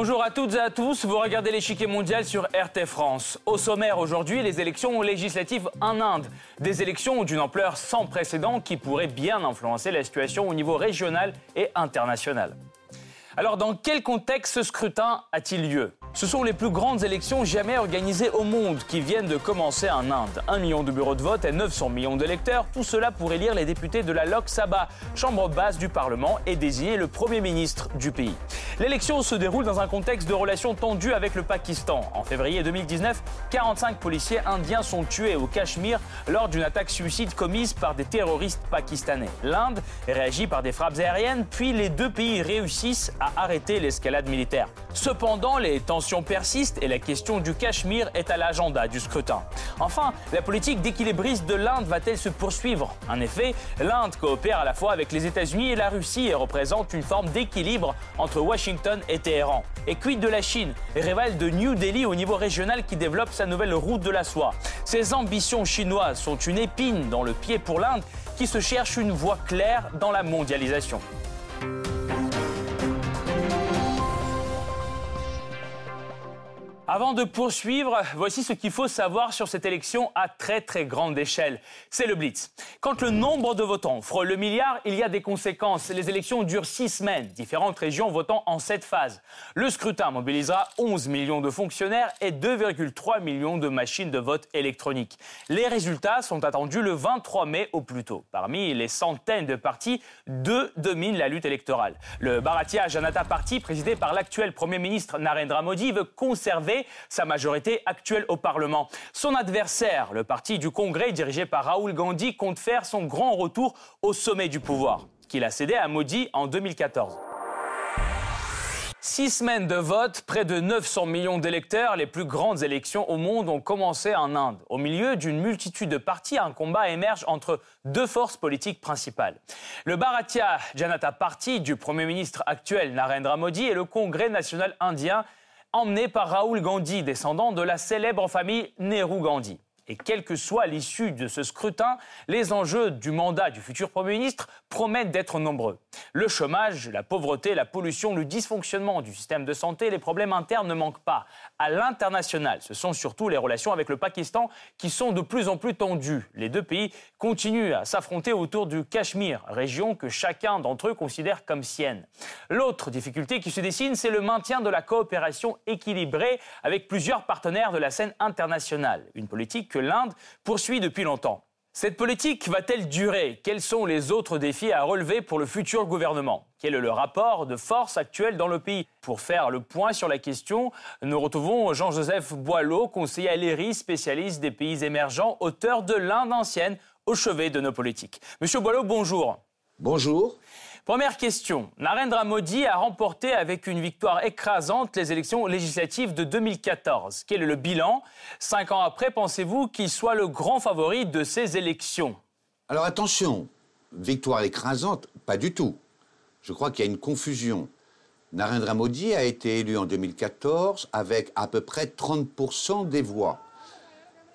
Bonjour à toutes et à tous, vous regardez l'échiquier mondial sur RT France. Au sommaire aujourd'hui, les élections législatives en Inde. Des élections d'une ampleur sans précédent qui pourraient bien influencer la situation au niveau régional et international. Alors dans quel contexte ce scrutin a-t-il lieu? Ce sont les plus grandes élections jamais organisées au monde qui viennent de commencer en Inde. Un million de bureaux de vote et 900 millions d'électeurs, tout cela pour élire les députés de la Lok Sabha, chambre basse du Parlement, et désigner le Premier ministre du pays. L'élection se déroule dans un contexte de relations tendues avec le Pakistan. En février 2019, 45 policiers indiens sont tués au Cachemire lors d'une attaque suicide commise par des terroristes pakistanais. L'Inde réagit par des frappes aériennes, puis les deux pays réussissent à arrêter l'escalade militaire. Cependant, les tensions persiste et la question du Cachemire est à l'agenda du scrutin. Enfin, la politique d'équilibriste de l'Inde va-t-elle se poursuivre? En effet, l'Inde coopère à la fois avec les États-Unis et la Russie et représente une forme d'équilibre entre Washington et Téhéran. Et quid de la Chine, rivale de New Delhi au niveau régional qui développe sa nouvelle route de la soie Ces ambitions chinoises sont une épine dans le pied pour l'Inde qui se cherche une voie claire dans la mondialisation. Avant de poursuivre, voici ce qu'il faut savoir sur cette élection à très très grande échelle. C'est le Blitz. Quand le nombre de votants frôle le milliard, il y a des conséquences. Les élections durent six semaines, différentes régions votant en sept phases. Le scrutin mobilisera 11 millions de fonctionnaires et 2,3 millions de machines de vote électroniques. Les résultats sont attendus le 23 mai au plus tôt. Parmi les centaines de partis, deux dominent la lutte électorale. Le Bharatiya Janata Party, présidé par l'actuel Premier ministre Narendra Modi, veut conserver sa majorité actuelle au Parlement. Son adversaire, le parti du Congrès dirigé par Raoul Gandhi, compte faire son grand retour au sommet du pouvoir, qu'il a cédé à Modi en 2014. Six semaines de vote, près de 900 millions d'électeurs, les plus grandes élections au monde ont commencé en Inde. Au milieu d'une multitude de partis, un combat émerge entre deux forces politiques principales. Le Bharatiya Janata Party du Premier ministre actuel Narendra Modi et le Congrès national indien emmené par Raoul Gandhi, descendant de la célèbre famille Nehru Gandhi. Et quelle que soit l'issue de ce scrutin, les enjeux du mandat du futur Premier ministre promettent d'être nombreux. Le chômage, la pauvreté, la pollution, le dysfonctionnement du système de santé, les problèmes internes ne manquent pas. À l'international, ce sont surtout les relations avec le Pakistan qui sont de plus en plus tendues. Les deux pays continuent à s'affronter autour du Cachemire, région que chacun d'entre eux considère comme sienne. L'autre difficulté qui se dessine, c'est le maintien de la coopération équilibrée avec plusieurs partenaires de la scène internationale. Une politique que l'Inde poursuit depuis longtemps. Cette politique va-t-elle durer? Quels sont les autres défis à relever pour le futur gouvernement? Quel est le rapport de force actuel dans le pays? Pour faire le point sur la question, nous retrouvons Jean-Joseph Boileau, conseiller à spécialiste des pays émergents, auteur de l'Inde ancienne au chevet de nos politiques. Monsieur Boileau, bonjour. Bonjour. Première question. Narendra Modi a remporté avec une victoire écrasante les élections législatives de 2014. Quel est le bilan? Cinq ans après, pensez-vous qu'il soit le grand favori de ces élections? Alors attention, victoire écrasante, pas du tout. Je crois qu'il y a une confusion. Narendra Modi a été élu en 2014 avec à peu près 30% des voix.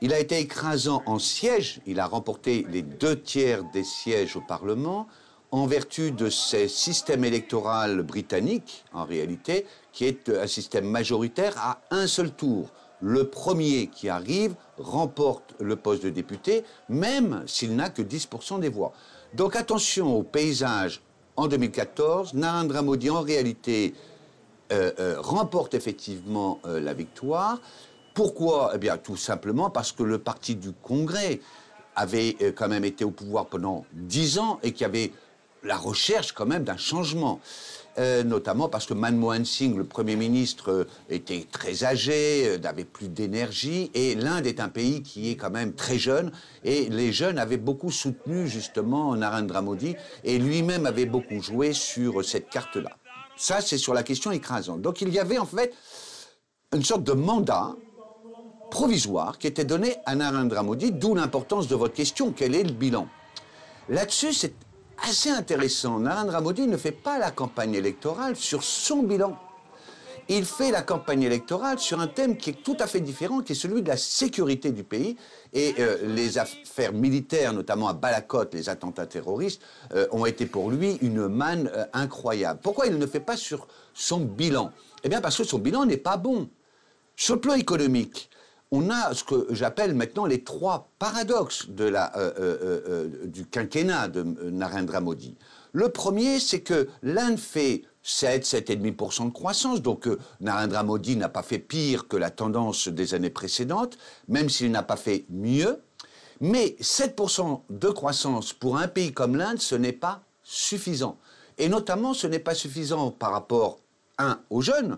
Il a été écrasant en sièges, il a remporté les deux tiers des sièges au Parlement, en vertu de ce système électoral britannique, en réalité, qui est un système majoritaire à un seul tour. Le premier qui arrive remporte le poste de député, même s'il n'a que 10% des voix. Donc attention au paysage en 2014. Narendra Modi, en réalité, euh, euh, remporte effectivement euh, la victoire. Pourquoi? Eh bien, tout simplement parce que le parti du Congrès avait quand même été au pouvoir pendant 10 ans et qui avait la recherche quand même d'un changement. Euh, notamment parce que Manmohan Singh, le Premier ministre, euh, était très âgé, euh, n'avait plus d'énergie, et l'Inde est un pays qui est quand même très jeune, et les jeunes avaient beaucoup soutenu justement Narendra Modi, et lui-même avait beaucoup joué sur cette carte-là. Ça, c'est sur la question écrasante. Donc il y avait en fait une sorte de mandat provisoire qui était donné à Narendra Modi, d'où l'importance de votre question, quel est le bilan? Là-dessus, c'est assez intéressant. Narendra Modi ne fait pas la campagne électorale sur son bilan. il fait la campagne électorale sur un thème qui est tout à fait différent, qui est celui de la sécurité du pays. Et euh, les affaires militaires, notamment à Balakot, les attentats terroristes, euh, ont été pour lui une manne euh, incroyable. Pourquoi il ne fait pas sur son bilan? Eh bien parce que son bilan n'est pas bon. Sur le plan économique, on a ce que j'appelle maintenant les trois paradoxes de la, du quinquennat de Narendra Modi. Le premier, c'est que l'Inde fait 7, 7,5% de croissance. Donc euh, Narendra Modi n'a pas fait pire que la tendance des années précédentes, même s'il n'a pas fait mieux. Mais 7% de croissance pour un pays comme l'Inde, ce n'est pas suffisant. Et notamment, ce n'est pas suffisant par rapport, un, aux jeunes.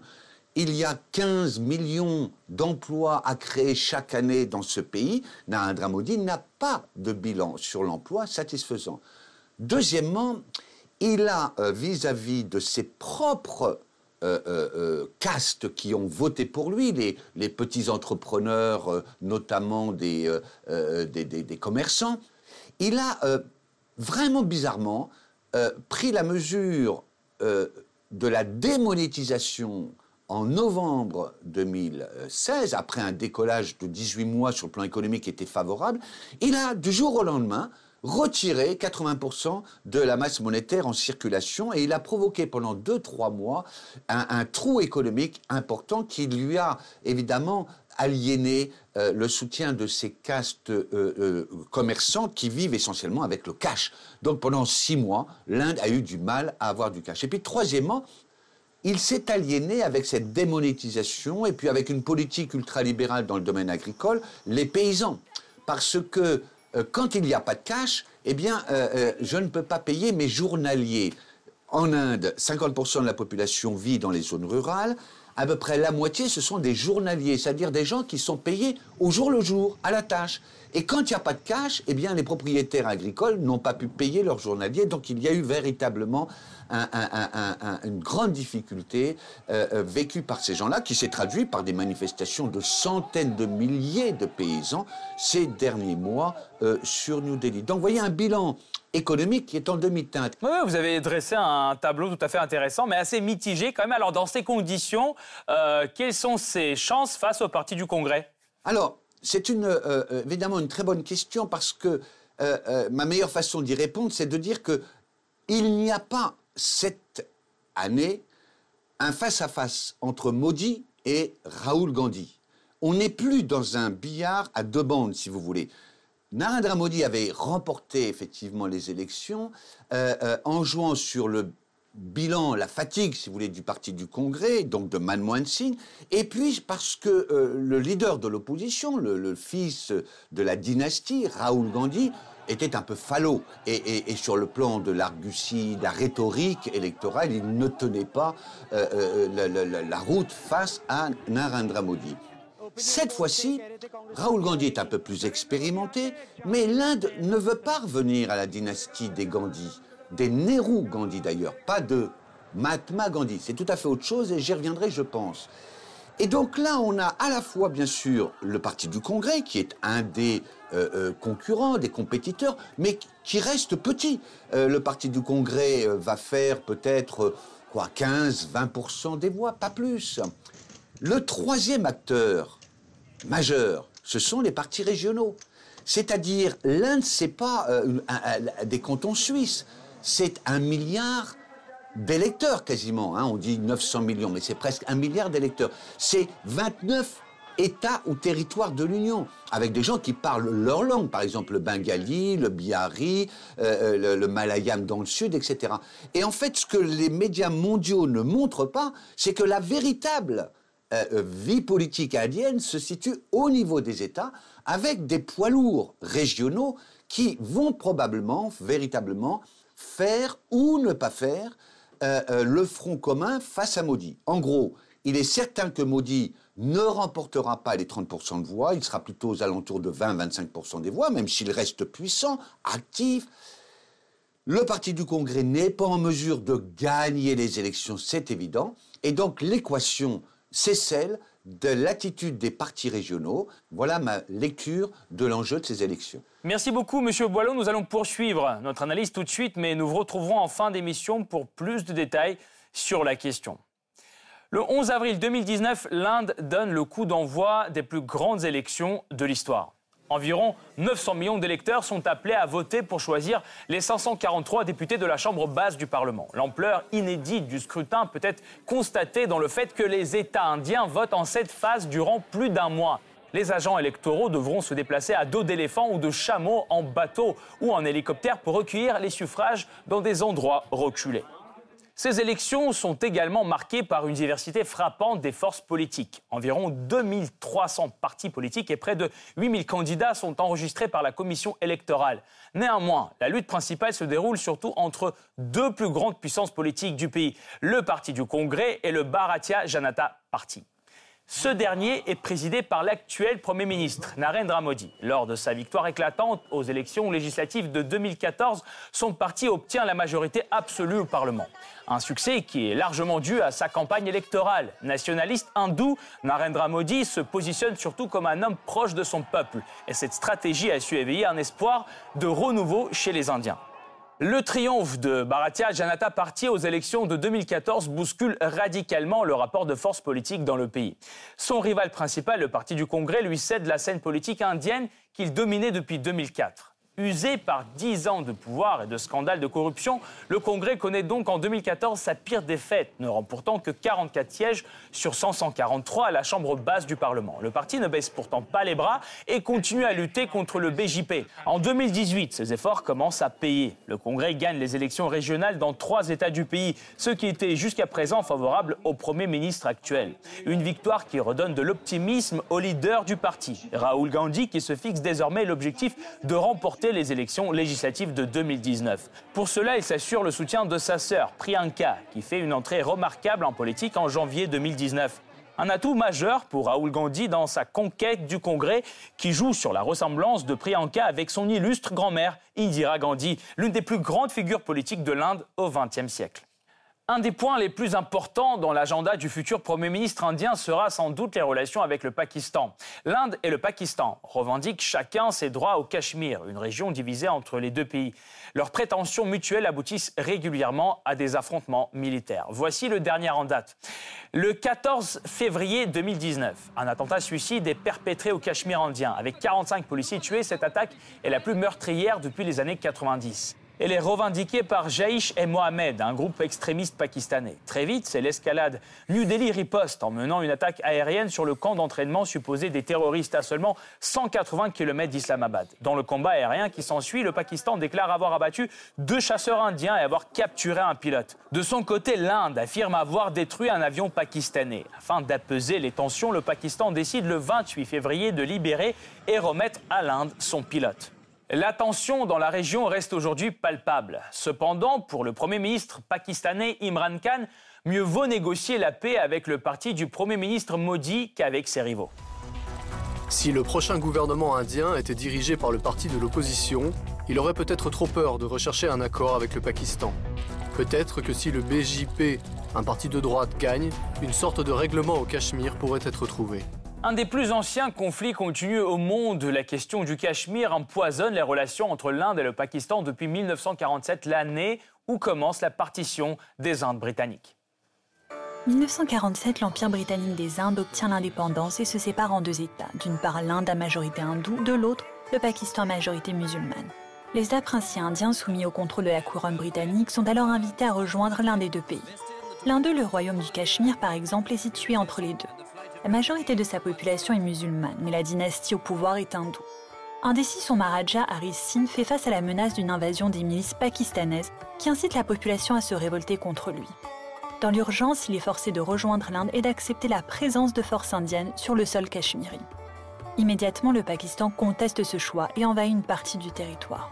Il y a 15 millions d'emplois à créer chaque année dans ce pays. Narendra Modi n'a pas de bilan sur l'emploi satisfaisant. Deuxièmement, il a euh, vis-à-vis de ses propres euh, euh, castes qui ont voté pour lui, les, petits entrepreneurs, notamment des, des, commerçants, il a vraiment bizarrement pris la mesure de la démonétisation en novembre 2016, après un décollage de 18 mois sur le plan économique qui était favorable, il a du jour au lendemain retirer 80% de la masse monétaire en circulation et il a provoqué pendant 2-3 mois un, trou économique important qui lui a évidemment aliéné euh, le soutien de ces castes euh, euh, commerçants qui vivent essentiellement avec le cash. Donc pendant 6 mois, l'Inde a eu du mal à avoir du cash. Et puis troisièmement, il s'est aliéné avec cette démonétisation et puis avec une politique ultralibérale dans le domaine agricole, les paysans. Parce que euh, quand il n'y a pas de cash, eh bien, euh, euh, je ne peux pas payer mes journaliers. En Inde, 50% de la population vit dans les zones rurales. À peu près la moitié, ce sont des journaliers, c'est-à-dire des gens qui sont payés au jour le jour, à la tâche. Et quand il n'y a pas de cash, eh bien, les propriétaires agricoles n'ont pas pu payer leurs journaliers. Donc, il y a eu véritablement une grande difficulté euh, euh, vécue par ces gens-là, qui s'est traduite par des manifestations de centaines de milliers de paysans ces derniers mois euh, sur New Delhi. Donc, vous voyez un bilan économique qui est en demi-teinte. Oui, vous avez dressé un tableau tout à fait intéressant, mais assez mitigé quand même. Alors, dans ces conditions, quelles sont ses chances face au Parti du Congrès? Alors, c'est une, évidemment une très bonne question parce que ma meilleure façon d'y répondre, c'est de dire que il n'y a pas cette année un face-à-face entre Modi et Raoul Gandhi. On n'est plus dans un billard à deux bandes, si vous voulez. Narendra Modi avait remporté effectivement les élections euh, euh, en jouant sur le bilan, la fatigue, si vous voulez, du parti du Congrès, donc de Manmohan Singh, et puis parce que euh, le leader de l'opposition, le, fils de la dynastie, Raoul Gandhi, était un peu falot. Et, sur le plan de l'argutie, de la rhétorique électorale, il ne tenait pas la, route face à Narendra Modi. Cette fois-ci, Raoul Gandhi est un peu plus expérimenté, mais l'Inde ne veut pas revenir à la dynastie des Gandhi, des Nehru Gandhi d'ailleurs, pas de Mahatma Gandhi. C'est tout à fait autre chose et j'y reviendrai, je pense. Et donc là, on a à la fois, bien sûr, le Parti du Congrès, qui est un des euh, euh, concurrents, des compétiteurs, mais qui reste petit. Euh, le Parti du Congrès va faire peut-être quoi 15-20% des voix, pas plus. Le troisième acteur majeur, ce sont les partis régionaux. C'est-à-dire, l'Inde, c'est pas des cantons suisses, c'est un milliard d'électeurs quasiment. Hein. On dit 900 millions, mais c'est presque un milliard d'électeurs. C'est 29 États ou territoires de l'Union, avec des gens qui parlent leur langue, par exemple le bengali, le bihari, euh, euh, le, malayam dans le sud, etc. Et en fait, ce que les médias mondiaux ne montrent pas, c'est que la véritable euh, vie politique indienne se situe au niveau des États, avec des poids lourds régionaux qui vont probablement, véritablement, faire ou ne pas faire euh, euh, le front commun face à Modi. En gros, il est certain que Modi ne remportera pas les 30% de voix, il sera plutôt aux alentours de 20-25% des voix, même s'il reste puissant, actif. Le parti du Congrès n'est pas en mesure de gagner les élections, c'est évident. Et donc l'équation, c'est celle de l'attitude des partis régionaux. Voilà ma lecture de l'enjeu de ces élections. Merci beaucoup, Monsieur Boileau. Nous allons poursuivre notre analyse tout de suite, mais nous vous retrouverons en fin d'émission pour plus de détails sur la question. Le 11 avril 2019, l'Inde donne le coup d'envoi des plus grandes élections de l'histoire. Environ 900 millions d'électeurs sont appelés à voter pour choisir les 543 députés de la Chambre basse du Parlement. L'ampleur inédite du scrutin peut être constatée dans le fait que les États indiens votent en cette phase durant plus d'un mois. Les agents électoraux devront se déplacer à dos d'éléphants ou de chameaux en bateau ou en hélicoptère pour recueillir les suffrages dans des endroits reculés. Ces élections sont également marquées par une diversité frappante des forces politiques. Environ 2300 partis politiques et près de 8000 candidats sont enregistrés par la commission électorale. Néanmoins, la lutte principale se déroule surtout entre deux plus grandes puissances politiques du pays, le Parti du Congrès et le Bharatiya Janata Party. Ce dernier est présidé par l'actuel Premier ministre, Narendra Modi. Lors de sa victoire éclatante aux élections législatives de 2014, son parti obtient la majorité absolue au Parlement. Un succès qui est largement dû à sa campagne électorale. Nationaliste hindou, Narendra Modi se positionne surtout comme un homme proche de son peuple. Et cette stratégie a su éveiller un espoir de renouveau chez les Indiens. Le triomphe de Bharatiya Janata Party aux élections de 2014 bouscule radicalement le rapport de force politique dans le pays. Son rival principal, le Parti du Congrès, lui cède la scène politique indienne qu'il dominait depuis 2004. Usé par dix ans de pouvoir et de scandales de corruption, le Congrès connaît donc en 2014 sa pire défaite, ne remportant que 44 sièges sur 143 à la Chambre basse du Parlement. Le parti ne baisse pourtant pas les bras et continue à lutter contre le BJP. En 2018, ses efforts commencent à payer. Le Congrès gagne les élections régionales dans trois États du pays, ce qui était jusqu'à présent favorable au Premier ministre actuel. Une victoire qui redonne de l'optimisme au leader du parti, Raoul Gandhi, qui se fixe désormais l'objectif de remporter les élections législatives de 2019. Pour cela, il s'assure le soutien de sa sœur, Priyanka, qui fait une entrée remarquable en politique en janvier 2019. Un atout majeur pour Raoul Gandhi dans sa conquête du Congrès, qui joue sur la ressemblance de Priyanka avec son illustre grand-mère, Indira Gandhi, l'une des plus grandes figures politiques de l'Inde au XXe siècle. Un des points les plus importants dans l'agenda du futur Premier ministre indien sera sans doute les relations avec le Pakistan. L'Inde et le Pakistan revendiquent chacun ses droits au Cachemire, une région divisée entre les deux pays. Leurs prétentions mutuelles aboutissent régulièrement à des affrontements militaires. Voici le dernier en date. Le 14 février 2019, un attentat suicide est perpétré au Cachemire indien. Avec 45 policiers tués, cette attaque est la plus meurtrière depuis les années 90. Elle est revendiquée par Jaish et Mohamed, un groupe extrémiste pakistanais. Très vite, c'est l'escalade. New Delhi riposte en menant une attaque aérienne sur le camp d'entraînement supposé des terroristes à seulement 180 km d'Islamabad. Dans le combat aérien qui s'ensuit, le Pakistan déclare avoir abattu deux chasseurs indiens et avoir capturé un pilote. De son côté, l'Inde affirme avoir détruit un avion pakistanais. Afin d'apaiser les tensions, le Pakistan décide le 28 février de libérer et remettre à l'Inde son pilote. La tension dans la région reste aujourd'hui palpable. Cependant, pour le Premier ministre pakistanais Imran Khan, mieux vaut négocier la paix avec le parti du Premier ministre Modi qu'avec ses rivaux. Si le prochain gouvernement indien était dirigé par le parti de l'opposition, il aurait peut-être trop peur de rechercher un accord avec le Pakistan. Peut-être que si le BJP, un parti de droite, gagne, une sorte de règlement au Cachemire pourrait être trouvé. Un des plus anciens conflits continus au monde, la question du Cachemire empoisonne les relations entre l'Inde et le Pakistan depuis 1947, l'année où commence la partition des Indes britanniques. 1947, l'Empire britannique des Indes obtient l'indépendance et se sépare en deux États. D'une part, l'Inde à majorité hindoue, de l'autre, le Pakistan à majorité musulmane. Les États indiens soumis au contrôle de la couronne britannique sont alors invités à rejoindre l'un des deux pays. L'un d'eux, le royaume du Cachemire par exemple, est situé entre les deux. La majorité de sa population est musulmane, mais la dynastie au pouvoir est hindoue. Indécis, son Maharaja Haris Singh fait face à la menace d'une invasion des milices pakistanaises qui incitent la population à se révolter contre lui. Dans l'urgence, il est forcé de rejoindre l'Inde et d'accepter la présence de forces indiennes sur le sol cachemiri. Immédiatement, le Pakistan conteste ce choix et envahit une partie du territoire.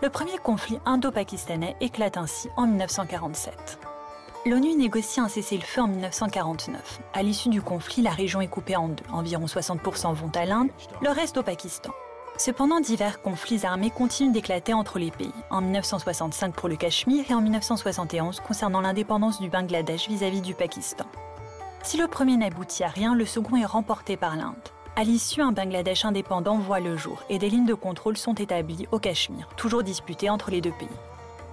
Le premier conflit indo-pakistanais éclate ainsi en 1947. L'ONU négocie un cessez-le-feu en 1949. À l'issue du conflit, la région est coupée en deux. Environ 60% vont à l'Inde, le reste au Pakistan. Cependant, divers conflits armés continuent d'éclater entre les pays. En 1965 pour le Cachemire et en 1971 concernant l'indépendance du Bangladesh vis-à-vis du Pakistan. Si le premier n'aboutit à rien, le second est remporté par l'Inde. À l'issue, un Bangladesh indépendant voit le jour et des lignes de contrôle sont établies au Cachemire, toujours disputées entre les deux pays.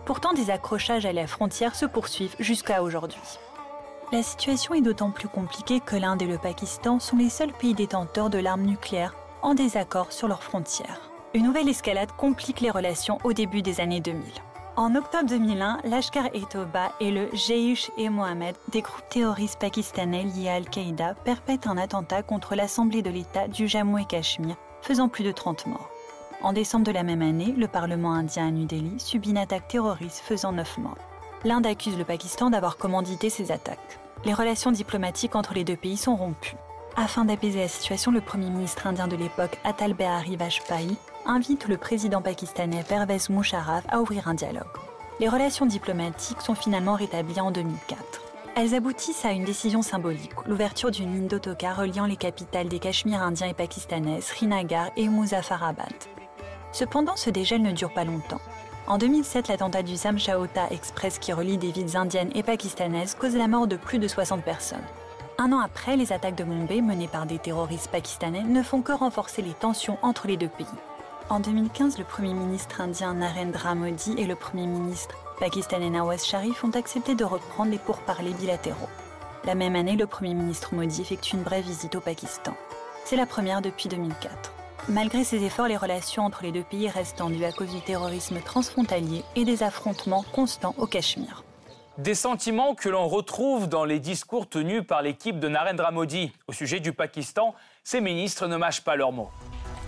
Pourtant, des accrochages à la frontière se poursuivent jusqu'à aujourd'hui. La situation est d'autant plus compliquée que l'Inde et le Pakistan sont les seuls pays détenteurs de l'arme nucléaire en désaccord sur leurs frontières. Une nouvelle escalade complique les relations au début des années 2000. En octobre 2001, l'Ashkar-e-Toba et le Jaish-e Mohammed, des groupes terroristes pakistanais liés à Al-Qaïda, perpètrent un attentat contre l'Assemblée de l'État du Jammu et Cachemire, faisant plus de 30 morts. En décembre de la même année, le Parlement indien à New Delhi subit une attaque terroriste faisant 9 morts. L'Inde accuse le Pakistan d'avoir commandité ces attaques. Les relations diplomatiques entre les deux pays sont rompues. Afin d'apaiser la situation, le Premier ministre indien de l'époque, Atal Bihari Vajpayee, invite le président pakistanais Pervez Musharraf à ouvrir un dialogue. Les relations diplomatiques sont finalement rétablies en 2004. Elles aboutissent à une décision symbolique, l'ouverture d'une ligne d'autocar reliant les capitales des Cachemires indiens et pakistanais, Srinagar et Muzaffarabad. Cependant, ce dégel ne dure pas longtemps. En 2007, l'attentat du Samshaota Express qui relie des villes indiennes et pakistanaises cause la mort de plus de 60 personnes. Un an après, les attaques de Mumbai menées par des terroristes pakistanais ne font que renforcer les tensions entre les deux pays. En 2015, le Premier ministre indien Narendra Modi et le Premier ministre pakistanais Nawaz Sharif ont accepté de reprendre les pourparlers bilatéraux. La même année, le Premier ministre Modi effectue une brève visite au Pakistan. C'est la première depuis 2004. Malgré ces efforts, les relations entre les deux pays restent tendues à cause du terrorisme transfrontalier et des affrontements constants au Cachemire. Des sentiments que l'on retrouve dans les discours tenus par l'équipe de Narendra Modi au sujet du Pakistan. Ces ministres ne mâchent pas leurs mots.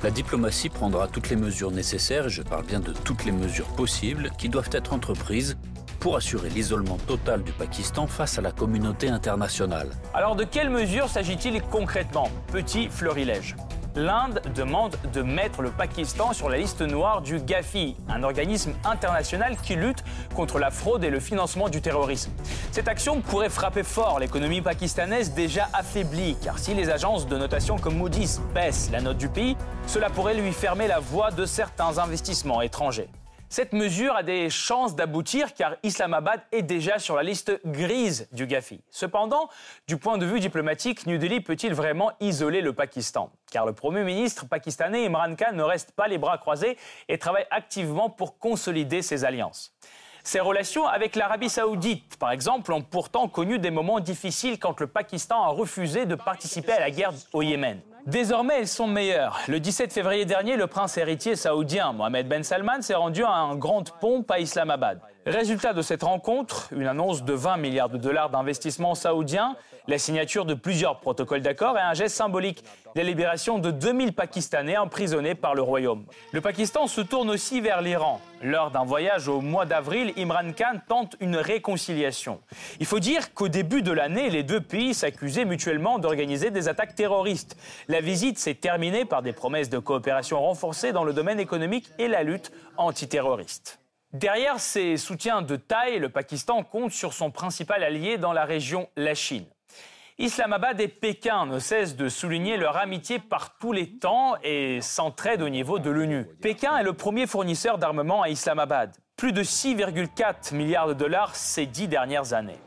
La diplomatie prendra toutes les mesures nécessaires, et je parle bien de toutes les mesures possibles, qui doivent être entreprises pour assurer l'isolement total du Pakistan face à la communauté internationale. Alors de quelles mesures s'agit-il concrètement? Petit florilège l'Inde demande de mettre le Pakistan sur la liste noire du GAFI, un organisme international qui lutte contre la fraude et le financement du terrorisme. Cette action pourrait frapper fort l'économie pakistanaise déjà affaiblie, car si les agences de notation comme Moody's baissent la note du pays, cela pourrait lui fermer la voie de certains investissements étrangers. Cette mesure a des chances d'aboutir car Islamabad est déjà sur la liste grise du GAFI. Cependant, du point de vue diplomatique, New Delhi peut-il vraiment isoler le Pakistan? Car le Premier ministre pakistanais Imran Khan ne reste pas les bras croisés et travaille activement pour consolider ses alliances. Ses relations avec l'Arabie saoudite, par exemple, ont pourtant connu des moments difficiles quand le Pakistan a refusé de participer à la guerre au Yémen. Désormais, elles sont meilleures. Le 17 février dernier, le prince héritier saoudien Mohamed Ben Salman s'est rendu à un grand pont à Islamabad. Résultat de cette rencontre, une annonce de 20 milliards de dollars d'investissement saoudien, la signature de plusieurs protocoles d'accord et un geste symbolique, la libération de 2000 Pakistanais emprisonnés par le royaume. Le Pakistan se tourne aussi vers l'Iran. Lors d'un voyage au mois d'avril, Imran Khan tente une réconciliation. Il faut dire qu'au début de l'année, les deux pays s'accusaient mutuellement d'organiser des attaques terroristes. La visite s'est terminée par des promesses de coopération renforcées dans le domaine économique et la lutte antiterroriste. Derrière ces soutiens de taille, le Pakistan compte sur son principal allié dans la région, la Chine. Islamabad et Pékin ne cessent de souligner leur amitié par tous les temps et s'entraident au niveau de l'ONU. Pékin est le premier fournisseur d'armement à Islamabad. Plus de 6,4 milliards de dollars ces dix dernières années.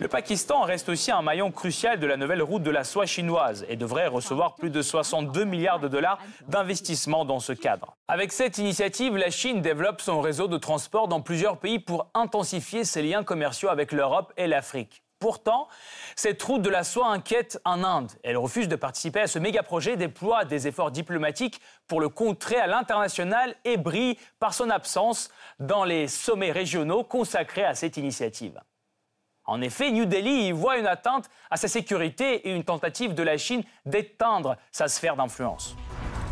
Le Pakistan reste aussi un maillon crucial de la nouvelle route de la soie chinoise et devrait recevoir plus de 62 milliards de dollars d'investissement dans ce cadre. Avec cette initiative, la Chine développe son réseau de transport dans plusieurs pays pour intensifier ses liens commerciaux avec l'Europe et l'Afrique. Pourtant, cette route de la soie inquiète en Inde. Elle refuse de participer à ce méga projet, déploie des efforts diplomatiques pour le contrer à l'international et brille par son absence dans les sommets régionaux consacrés à cette initiative. En effet, New Delhi y voit une atteinte à sa sécurité et une tentative de la Chine d'éteindre sa sphère d'influence.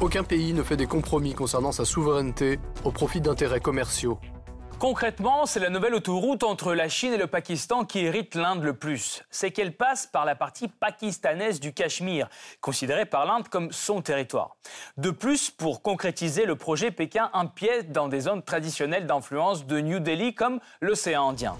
Aucun pays ne fait des compromis concernant sa souveraineté au profit d'intérêts commerciaux. Concrètement, c'est la nouvelle autoroute entre la Chine et le Pakistan qui hérite l'Inde le plus. C'est qu'elle passe par la partie pakistanaise du Cachemire, considérée par l'Inde comme son territoire. De plus, pour concrétiser le projet, Pékin empiète dans des zones traditionnelles d'influence de New Delhi comme l'océan Indien.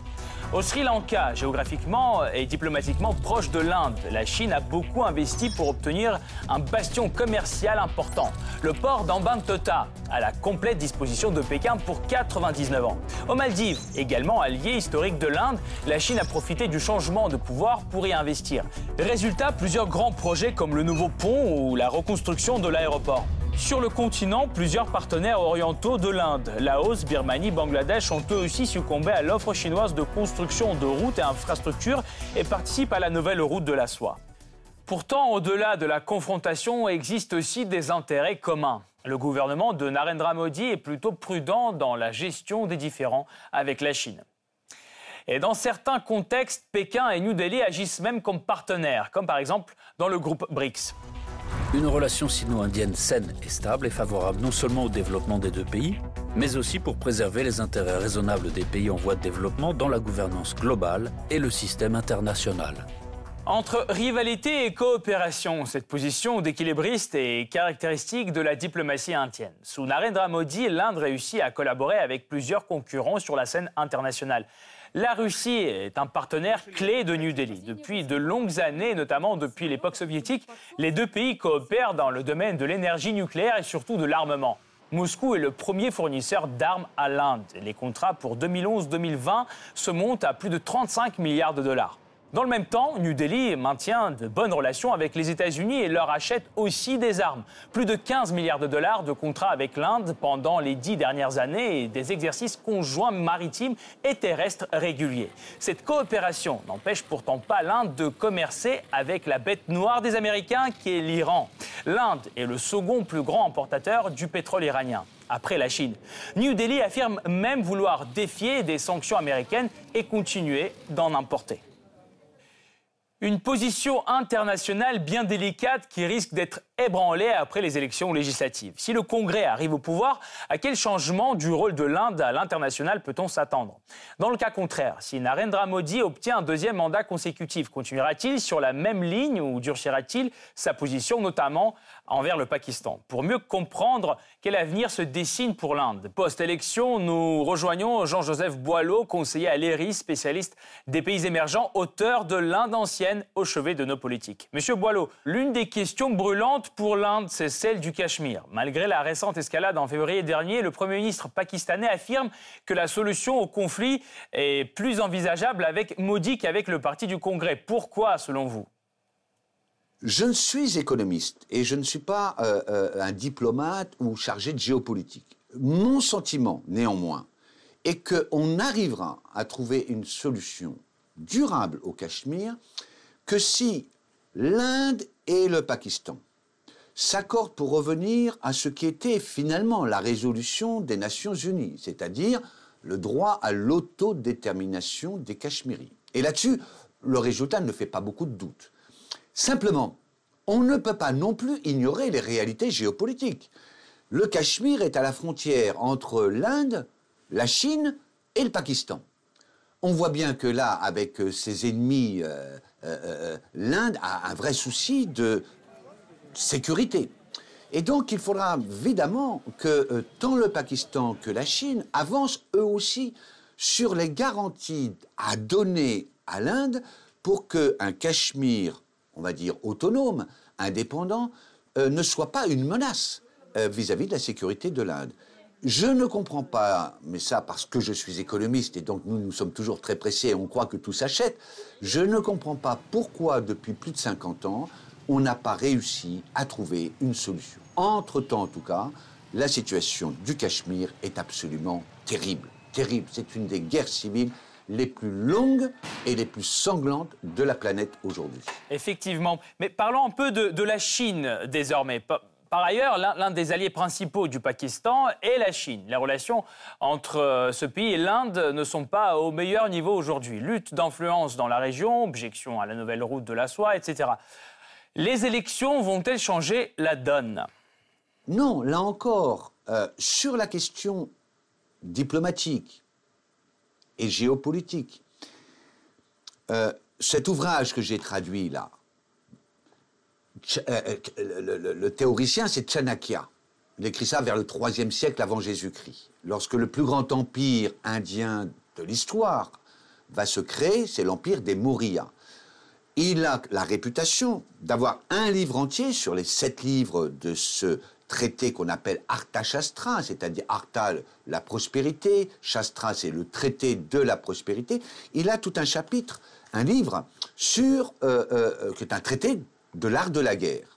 Au Sri Lanka, géographiquement et diplomatiquement proche de l'Inde, la Chine a beaucoup investi pour obtenir un bastion commercial important, le port d'Ambantota, à la complète disposition de Pékin pour 99 ans. Aux Maldives, également allié historique de l'Inde, la Chine a profité du changement de pouvoir pour y investir. Résultat, plusieurs grands projets comme le nouveau pont ou la reconstruction de l'aéroport. Sur le continent, plusieurs partenaires orientaux de l'Inde, Laos, Birmanie, Bangladesh ont eux aussi succombé à l'offre chinoise de construction de routes et infrastructures et participent à la nouvelle route de la soie. Pourtant, au-delà de la confrontation, existent aussi des intérêts communs. Le gouvernement de Narendra Modi est plutôt prudent dans la gestion des différends avec la Chine. Et dans certains contextes, Pékin et New Delhi agissent même comme partenaires, comme par exemple dans le groupe BRICS. Une relation sino-indienne saine et stable est favorable non seulement au développement des deux pays, mais aussi pour préserver les intérêts raisonnables des pays en voie de développement dans la gouvernance globale et le système international. Entre rivalité et coopération, cette position d'équilibriste est caractéristique de la diplomatie indienne. Sous Narendra Modi, l'Inde réussit à collaborer avec plusieurs concurrents sur la scène internationale. La Russie est un partenaire clé de New Delhi. Depuis de longues années, notamment depuis l'époque soviétique, les deux pays coopèrent dans le domaine de l'énergie nucléaire et surtout de l'armement. Moscou est le premier fournisseur d'armes à l'Inde. Les contrats pour 2011-2020 se montent à plus de 35 milliards de dollars. Dans le même temps, New Delhi maintient de bonnes relations avec les États-Unis et leur achète aussi des armes. Plus de 15 milliards de dollars de contrats avec l'Inde pendant les dix dernières années et des exercices conjoints maritimes et terrestres réguliers. Cette coopération n'empêche pourtant pas l'Inde de commercer avec la bête noire des Américains qui est l'Iran. L'Inde est le second plus grand importateur du pétrole iranien après la Chine. New Delhi affirme même vouloir défier des sanctions américaines et continuer d'en importer. Une position internationale bien délicate qui risque d'être ébranlée après les élections législatives. Si le Congrès arrive au pouvoir, à quel changement du rôle de l'Inde à l'international peut-on s'attendre? Dans le cas contraire, si Narendra Modi obtient un deuxième mandat consécutif, continuera-t-il sur la même ligne ou durcira-t-il sa position, notamment envers le Pakistan Pour mieux comprendre quel avenir se dessine pour l'Inde, post-élection, nous rejoignons Jean-Joseph Boileau, conseiller à l'ERI, spécialiste des pays émergents, auteur de l'Inde ancienne au chevet de nos politiques. Monsieur Boileau, l'une des questions brûlantes pour l'Inde, c'est celle du Cachemire. Malgré la récente escalade en février dernier, le Premier ministre pakistanais affirme que la solution au conflit est plus envisageable avec Modi qu'avec le parti du Congrès. Pourquoi, selon vous? Je ne suis économiste et je ne suis pas euh, euh, un diplomate ou chargé de géopolitique. Mon sentiment, néanmoins, est qu'on arrivera à trouver une solution durable au Cachemire que si l'Inde et le Pakistan s'accordent pour revenir à ce qui était finalement la résolution des Nations Unies, c'est-à-dire le droit à l'autodétermination des Cachemiris. Et là-dessus, le résultat ne fait pas beaucoup de doute. Simplement, on ne peut pas non plus ignorer les réalités géopolitiques. Le Cachemire est à la frontière entre l'Inde, la Chine et le Pakistan. On voit bien que là, avec euh, ses ennemis euh, euh, l'Inde a un vrai souci de sécurité. Et donc, il faudra évidemment que tant le Pakistan que la Chine avancent eux aussi sur les garanties à donner à l'Inde pour qu'un Cachemire, on va dire autonome, indépendant, ne soit pas une menace vis à -vis de la sécurité de l'Inde. Je ne comprends pas, mais ça parce que je suis économiste et donc nous, nous sommes toujours très pressés et on croit que tout s'achète, je ne comprends pas pourquoi depuis plus de 50 ans, on n'a pas réussi à trouver une solution. Entre-temps, en tout cas, la situation du Cachemire est absolument terrible. Terrible. C'est une des guerres civiles les plus longues et les plus sanglantes de la planète aujourd'hui. Effectivement. Mais parlons un peu de, de la Chine désormais. Par ailleurs, l'un des alliés principaux du Pakistan est la Chine. Les relations entre euh, ce pays et l'Inde ne sont pas au meilleur niveau aujourd'hui. Lutte d'influence dans la région, objection à la nouvelle route de la soie, etc. Les élections vont-elles changer la donne? Non, là encore, euh, sur la question diplomatique géopolitique, euh, cet ouvrage que j'ai traduit là, euh, euh, le, théoricien, c'est Chanakya. Il écrit ça vers le IIIe siècle avant Jésus-Christ. Lorsque le plus grand empire indien de l'histoire va se créer, c'est l'empire des Maurya. Il a la réputation d'avoir un livre entier sur les sept livres de ce traité qu'on appelle Artha Shastra, c'est-à-dire Artha, la prospérité, Shastra, c'est le traité de la prospérité. Il a tout un chapitre, un livre sur, euh, qui est un traité de l'art de la guerre.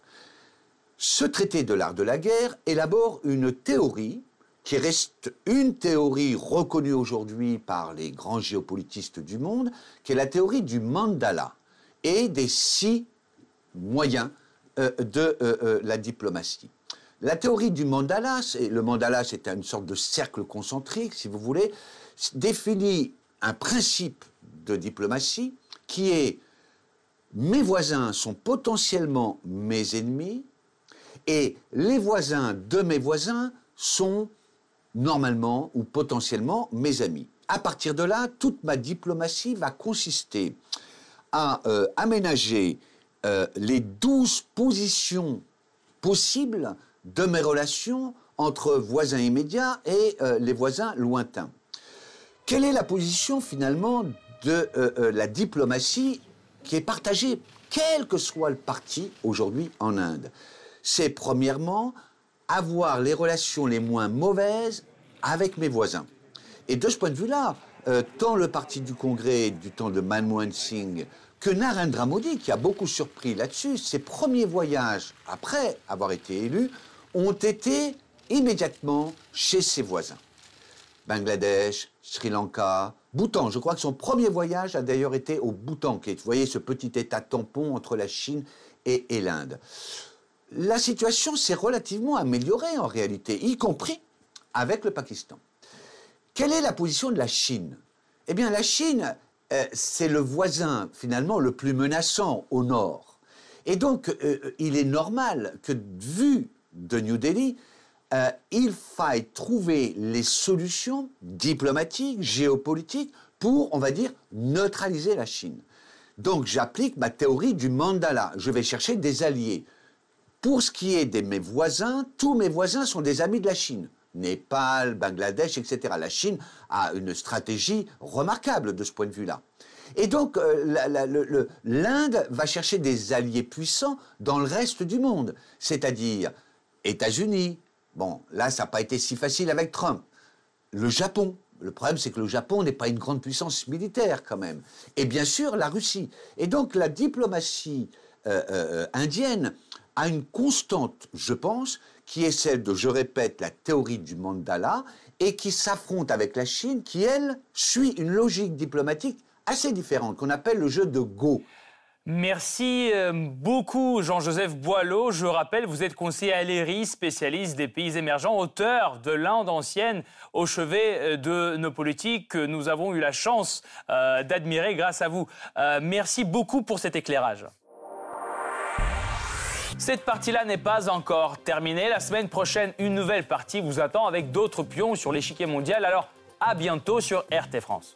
ce traité de l'art de la guerre élabore une théorie qui reste une théorie reconnue aujourd'hui par les grands géopolitistes du monde, qui est la théorie du mandala et des six moyens euh, de euh, euh, la diplomatie. La théorie du mandala, le mandala c'est une sorte de cercle concentrique, si vous voulez, définit un principe de diplomatie qui est mes voisins sont potentiellement mes ennemis et les voisins de mes voisins sont normalement ou potentiellement mes amis. À partir de là, toute ma diplomatie va consister à euh, aménager euh, les douze positions possibles de mes relations entre voisins immédiats et euh, les voisins lointains. Quelle est la position finalement de la diplomatie qui est partagée, quel que soit le parti aujourd'hui en Inde? C'est premièrement avoir les relations les moins mauvaises avec mes voisins. Et de ce point de vue-là, euh, tant le parti du Congrès du temps de Manmohan Singh que Narendra Modi, qui a beaucoup surpris là-dessus, ses premiers voyages après avoir été élu ont été immédiatement chez ses voisins. Bangladesh, Sri Lanka, Bhoutan. Je crois que son premier voyage a d'ailleurs été au Bhoutan, qui est, voyez, ce petit état tampon entre la Chine et, et l'Inde. La situation s'est relativement améliorée en réalité, y compris avec le Pakistan. Quelle est la position de la Chine? Eh bien, la Chine, euh, c'est le voisin finalement le plus menaçant au nord. Et donc, euh, il est normal que, vu de New Delhi, euh, il faille trouver les solutions diplomatiques, géopolitiques, pour, on va dire, neutraliser la Chine. Donc, j'applique ma théorie du mandala. Je vais chercher des alliés. Pour ce qui est de mes voisins, tous mes voisins sont des amis de la Chine. Népal, Bangladesh, etc. La Chine a une stratégie remarquable de ce point de vue-là. Et donc, euh, l'Inde va chercher des alliés puissants dans le reste du monde, c'est-à-dire États-Unis. Bon, là, ça n'a pas été si facile avec Trump. Le Japon. Le problème, c'est que le Japon n'est pas une grande puissance militaire quand même. Et bien sûr, la Russie. Et donc, la diplomatie euh, euh, indienne a une constante, je pense, qui est celle de, je répète, la théorie du mandala, et qui s'affronte avec la Chine, qui, elle, suit une logique diplomatique assez différente, qu'on appelle le jeu de Go. Merci euh, beaucoup Jean-Joseph Boileau. Je rappelle, vous êtes conseiller à spécialiste des pays émergents, auteur de l'Inde ancienne au chevet euh, de nos politiques que nous avons eu la chance euh, d'admirer grâce à vous. merci beaucoup pour cet éclairage. Cette partie-là n'est pas encore terminée. La semaine prochaine, une nouvelle partie vous attend avec d'autres pions sur l'échiquier mondial. Alors, à bientôt sur RT France.